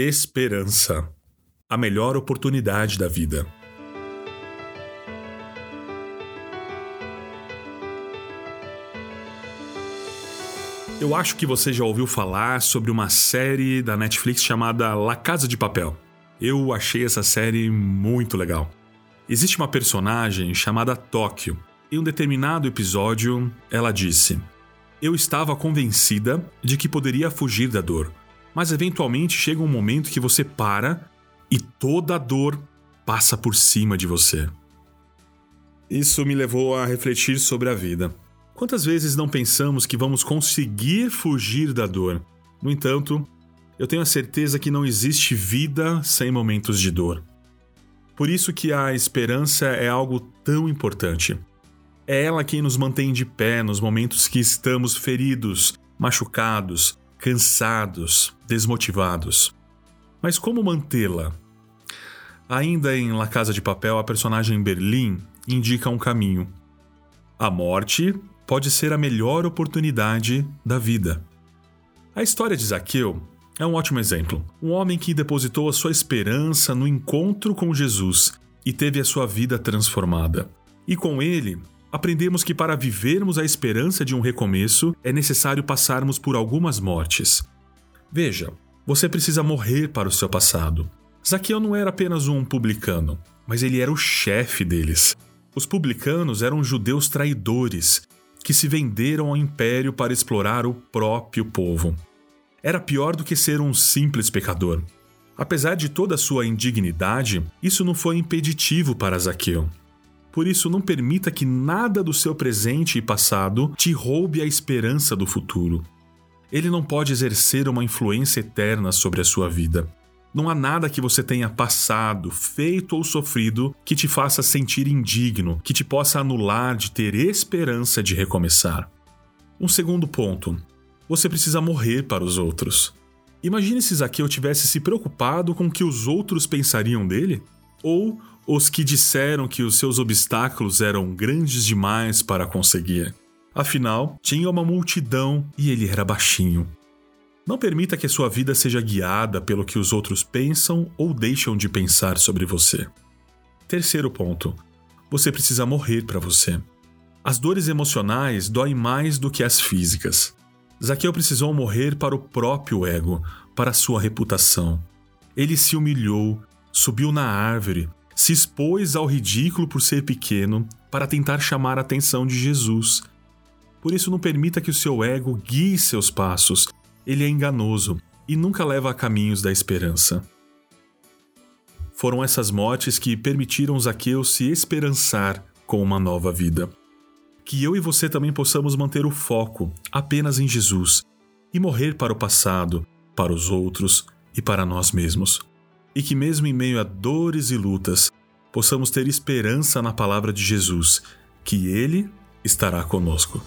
Esperança a melhor oportunidade da vida. Eu acho que você já ouviu falar sobre uma série da Netflix chamada La Casa de Papel. Eu achei essa série muito legal. Existe uma personagem chamada Tóquio. Em um determinado episódio, ela disse: Eu estava convencida de que poderia fugir da dor, mas eventualmente chega um momento que você para e toda a dor passa por cima de você. Isso me levou a refletir sobre a vida. Quantas vezes não pensamos que vamos conseguir fugir da dor? No entanto, eu tenho a certeza que não existe vida sem momentos de dor. Por isso que a esperança é algo tão importante. É ela quem nos mantém de pé nos momentos que estamos feridos, machucados, cansados, desmotivados. Mas como mantê-la? Ainda em La Casa de Papel, a personagem Berlim indica um caminho. A morte pode ser a melhor oportunidade da vida. A história de Zaqueu é um ótimo exemplo. Um homem que depositou a sua esperança no encontro com Jesus e teve a sua vida transformada. E com ele, aprendemos que para vivermos a esperança de um recomeço é necessário passarmos por algumas mortes. Veja, você precisa morrer para o seu passado. Zaqueu não era apenas um publicano, mas ele era o chefe deles. Os publicanos eram judeus traidores que se venderam ao império para explorar o próprio povo. Era pior do que ser um simples pecador. Apesar de toda a sua indignidade, isso não foi impeditivo para Zaqueu. Por isso, não permita que nada do seu presente e passado te roube a esperança do futuro. Ele não pode exercer uma influência eterna sobre a sua vida. Não há nada que você tenha passado, feito ou sofrido que te faça sentir indigno, que te possa anular de ter esperança de recomeçar. Um segundo ponto: você precisa morrer para os outros. Imagine se Zaqueu tivesse se preocupado com o que os outros pensariam dele? Ou os que disseram que os seus obstáculos eram grandes demais para conseguir. Afinal, tinha uma multidão e ele era baixinho. Não permita que sua vida seja guiada pelo que os outros pensam ou deixam de pensar sobre você. Terceiro ponto: você precisa morrer para você. As dores emocionais doem mais do que as físicas. Zaqueu precisou morrer para o próprio ego, para sua reputação. Ele se humilhou, subiu na árvore, se expôs ao ridículo por ser pequeno para tentar chamar a atenção de Jesus. Por isso, não permita que o seu ego guie seus passos. Ele é enganoso e nunca leva a caminhos da esperança. Foram essas mortes que permitiram Zaqueu se esperançar com uma nova vida. Que eu e você também possamos manter o foco apenas em Jesus e morrer para o passado, para os outros e para nós mesmos e que, mesmo em meio a dores e lutas, possamos ter esperança na palavra de Jesus, que Ele estará conosco.